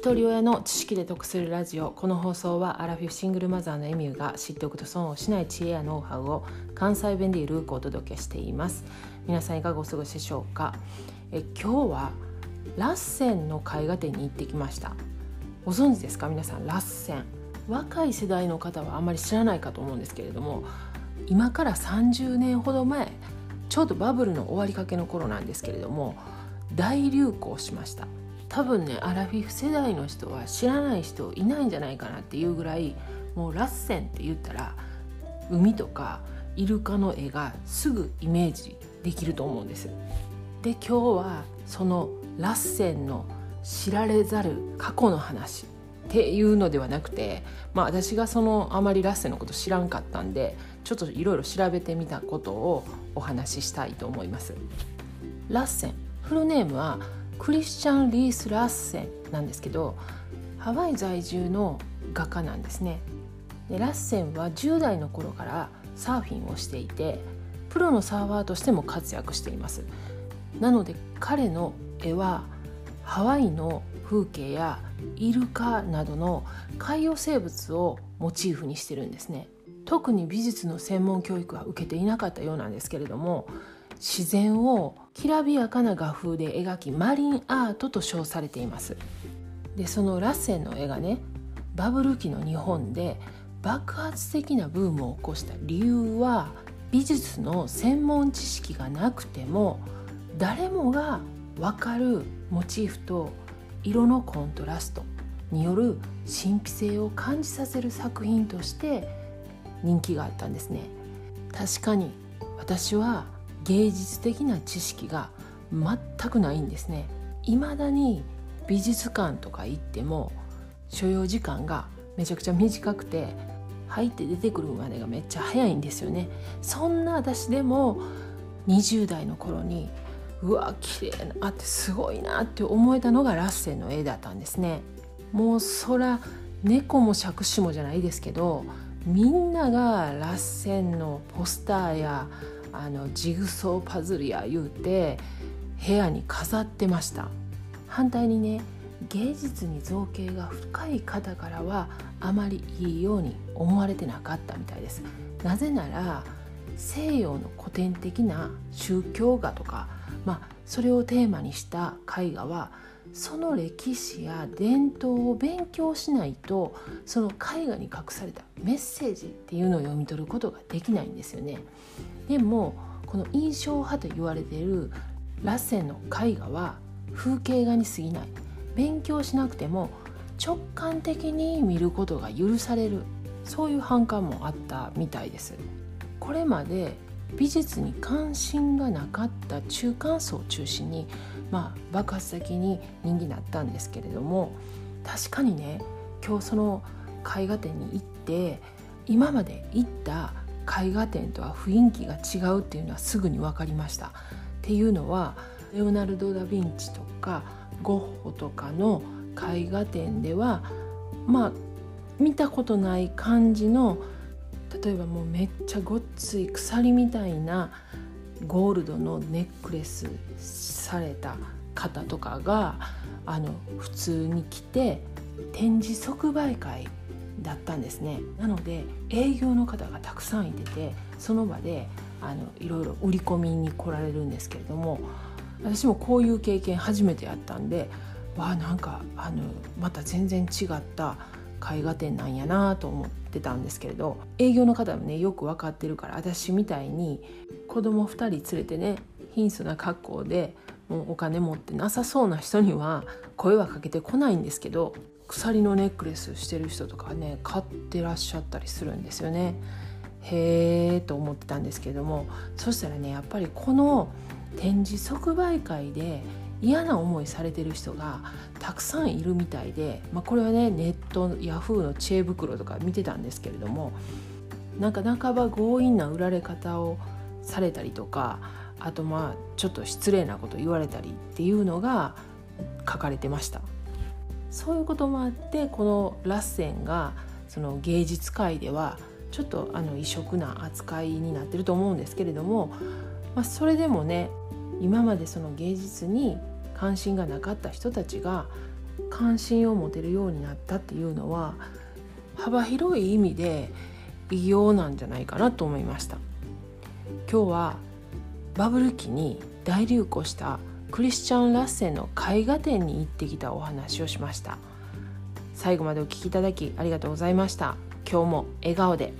一人親の知識で得するラジオ。この放送はアラフィフシングルマザーのエミューが知っておくと損をしない知恵やノウハウを関西弁でゆるくお届けしています。皆さんいかがお過ごしでしょうか？え今日はラッセンの絵画展に行ってきました。ご存知ですか？皆さんラッセン。若い世代の方はあまり知らないかと思うんですけれども今から30年ほど前ちょうどバブルの終わりかけの頃なんですけれども大流行しました。多分ねアラフィフ世代の人は知らない人いないんじゃないかなっていうぐらいもうラッセンって言ったら海とかイルカの絵がすぐイメージできると思うんです。で今日はそのラッセンの知られざる過去の話っていうのではなくて、まあ、私がそのあまりラッセンのこと知らんかったんでちょっといろいろ調べてみたことをお話ししたいと思います。ラッセンフルネームはクリスチャン・リース・ラッセンなんですけどハワイ在住の画家なんですね。でラッセンは10代の頃からサーフィンをしていてプロのサーファーとしても活躍しています。なので彼の絵はハワイの風景やイルカなどの海洋生物をモチーフにしてるんですね。特に美術の専門教育は受けていなかったようなんですけれども自然をきらびやかな画風で描きマリンアートと称されています。でそのラッセンの絵がねバブル期の日本で爆発的なブームを起こした理由は美術の専門知識がなくても誰もが分かるモチーフと色のコントラストによる神秘性を感じさせる作品として人気があったんですね。確かに私は芸術的な知識が全くないんですね。未だに美術館とか行っても所要時間がめちゃくちゃ短くて入って出てくるまでがめっちゃ早いんですよね。そんな私でも20代の頃にうわ綺麗なってすごいなって思えたのがラッセンの絵だったんですね。もうそら猫も杓子もじゃないですけどみんながラッセンのポスターやあのジグソーパズルや言うて部屋に飾ってました。反対にね芸術に造形が深い方からはあまりいいように思われてなかったみたいです。なぜなら西洋の古典的な宗教画とか、まあ、それをテーマにした絵画はその歴史や伝統を勉強しないとその絵画に隠されたメッセージっていうのを読み取ることができないんですよね。でもこの印象派と言われているラッセンの絵画は風景画に過ぎない。勉強しなくても直感的に見ることが許される。そういう反感もあったみたいです。これまで美術に関心がなかった中間層を中心に、まあ、爆発的に人気になったんですけれども確かにね今日その絵画展に行って今まで行った絵画展とは雰囲気が違うっていうのはすぐに分かりました。っていうのはレオナルド・ダ・ヴィンチとかゴッホとかの絵画展ではまあ見たことない感じの例えばもうめっちゃごっつい鎖みたいなゴールドのネックレスされた方とかがあの普通に来て展示即売会だったんですね。なので営業の方がたくさんいててその場であのいろいろ売り込みに来られるんですけれども私もこういう経験初めてやったんでわあなんかあのまた全然違った絵画展なんやなと思ってたんですけれど営業の方もねよく分かってるから私みたいに子供2人連れてね貧相な格好でもうお金持ってなさそうな人には声はかけてこないんですけど鎖のネックレスしてる人とかね買ってらっしゃったりするんですよね。へえと思ってたんですけどもそしたらねやっぱりこの展示即売会で嫌な思いされてる人がたくさんいるみたいで、まあ、これはねネットヤフーの知恵袋とか見てたんですけれどもなんか半ば強引な売られ方をされたりとかあとまあちょっと失礼なこと言われたりっていうのが書かれてました。そういうこともあってこのラッセンがその芸術界ではちょっとあの異色な扱いになってると思うんですけれども、まあ、それでもね今までその芸術に関心がなかった人たちが関心を持てるようになったっていうのは幅広い意味で異業なんじゃないかなと思いました。今日はバブル期に大流行したクリスチャン・ラッセンの絵画展に行ってきたお話をしました。最後までお聴きいただきありがとうございました。今日も笑顔で。